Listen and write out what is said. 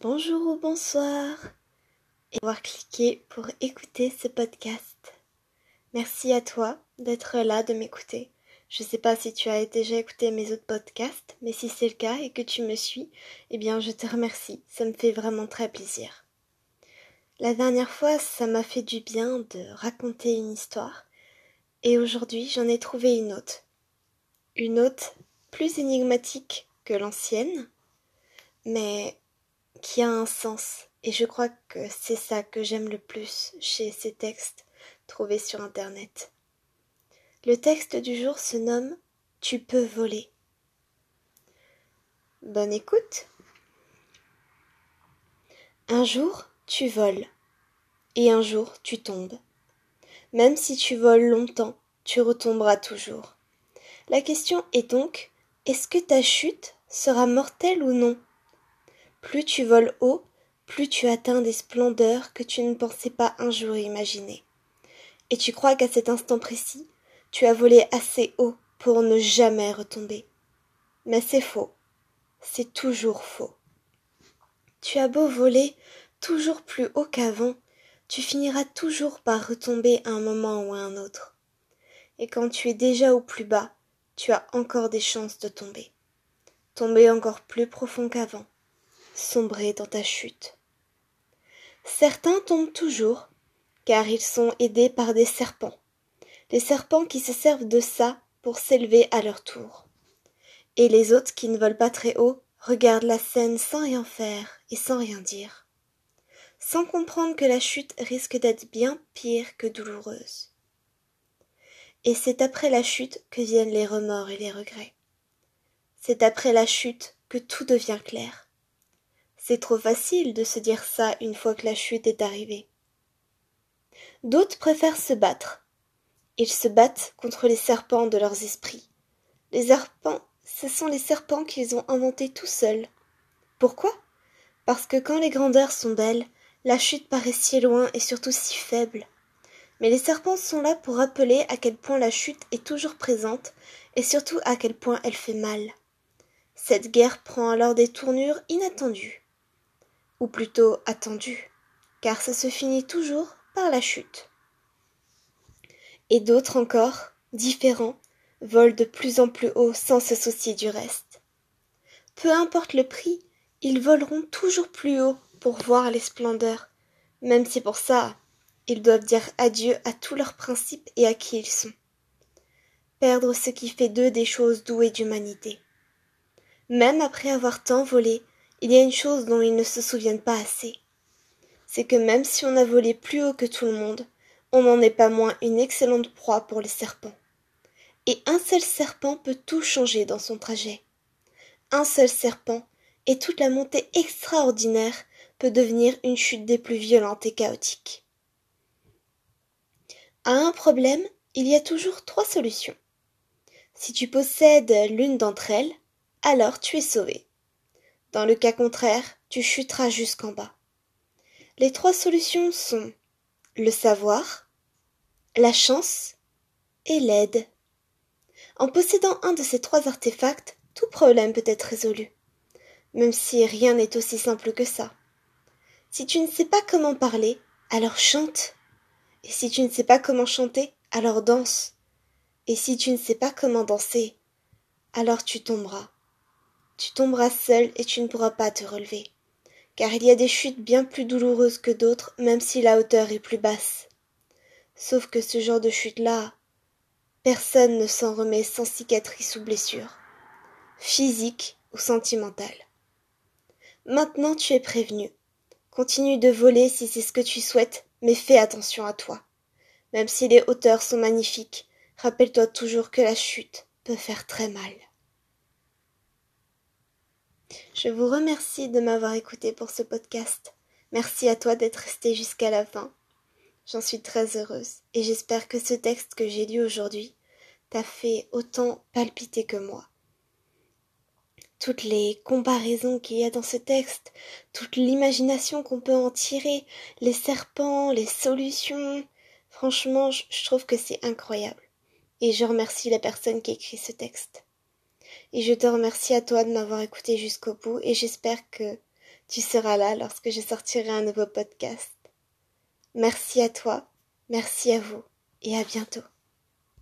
Bonjour ou bonsoir et avoir cliqué pour écouter ce podcast. Merci à toi d'être là, de m'écouter. Je ne sais pas si tu as déjà écouté mes autres podcasts, mais si c'est le cas et que tu me suis, eh bien je te remercie. Ça me fait vraiment très plaisir. La dernière fois, ça m'a fait du bien de raconter une histoire, et aujourd'hui j'en ai trouvé une autre. Une autre plus énigmatique que l'ancienne, mais qui a un sens. Et je crois que c'est ça que j'aime le plus chez ces textes trouvés sur Internet. Le texte du jour se nomme Tu peux voler. Bonne écoute. Un jour, tu voles. Et un jour, tu tombes. Même si tu voles longtemps, tu retomberas toujours. La question est donc, est-ce que ta chute sera mortelle ou non? Plus tu voles haut, plus tu atteins des splendeurs que tu ne pensais pas un jour imaginer. Et tu crois qu'à cet instant précis, tu as volé assez haut pour ne jamais retomber. Mais c'est faux. C'est toujours faux. Tu as beau voler toujours plus haut qu'avant, tu finiras toujours par retomber à un moment ou à un autre. Et quand tu es déjà au plus bas, tu as encore des chances de tomber. Tomber encore plus profond qu'avant sombrer dans ta chute. Certains tombent toujours, car ils sont aidés par des serpents, des serpents qui se servent de ça pour s'élever à leur tour. Et les autres qui ne volent pas très haut regardent la scène sans rien faire et sans rien dire, sans comprendre que la chute risque d'être bien pire que douloureuse. Et c'est après la chute que viennent les remords et les regrets. C'est après la chute que tout devient clair. C'est trop facile de se dire ça une fois que la chute est arrivée. D'autres préfèrent se battre. Ils se battent contre les serpents de leurs esprits. Les serpents, ce sont les serpents qu'ils ont inventés tout seuls. Pourquoi? Parce que quand les grandeurs sont belles, la chute paraît si loin et surtout si faible. Mais les serpents sont là pour rappeler à quel point la chute est toujours présente et surtout à quel point elle fait mal. Cette guerre prend alors des tournures inattendues ou plutôt attendu, car ça se finit toujours par la chute. Et d'autres encore, différents, volent de plus en plus haut sans se soucier du reste. Peu importe le prix, ils voleront toujours plus haut pour voir les splendeurs, même si pour ça, ils doivent dire adieu à tous leurs principes et à qui ils sont. Perdre ce qui fait d'eux des choses douées d'humanité. Même après avoir tant volé, il y a une chose dont ils ne se souviennent pas assez. C'est que même si on a volé plus haut que tout le monde, on n'en est pas moins une excellente proie pour les serpents. Et un seul serpent peut tout changer dans son trajet. Un seul serpent, et toute la montée extraordinaire peut devenir une chute des plus violentes et chaotiques. À un problème, il y a toujours trois solutions. Si tu possèdes l'une d'entre elles, alors tu es sauvé. Dans le cas contraire, tu chuteras jusqu'en bas. Les trois solutions sont le savoir, la chance et l'aide. En possédant un de ces trois artefacts, tout problème peut être résolu, même si rien n'est aussi simple que ça. Si tu ne sais pas comment parler, alors chante. Et si tu ne sais pas comment chanter, alors danse. Et si tu ne sais pas comment danser, alors tu tomberas tu tomberas seul et tu ne pourras pas te relever. Car il y a des chutes bien plus douloureuses que d'autres, même si la hauteur est plus basse. Sauf que ce genre de chute-là, personne ne s'en remet sans cicatrice ou blessure, physique ou sentimentale. Maintenant tu es prévenu. Continue de voler si c'est ce que tu souhaites, mais fais attention à toi. Même si les hauteurs sont magnifiques, rappelle-toi toujours que la chute peut faire très mal. Je vous remercie de m'avoir écouté pour ce podcast. Merci à toi d'être resté jusqu'à la fin. J'en suis très heureuse et j'espère que ce texte que j'ai lu aujourd'hui t'a fait autant palpiter que moi. Toutes les comparaisons qu'il y a dans ce texte, toute l'imagination qu'on peut en tirer, les serpents, les solutions, franchement, je trouve que c'est incroyable. Et je remercie la personne qui écrit ce texte. Et je te remercie à toi de m'avoir écouté jusqu'au bout et j'espère que tu seras là lorsque je sortirai un nouveau podcast. Merci à toi, merci à vous et à bientôt.